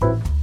Bye.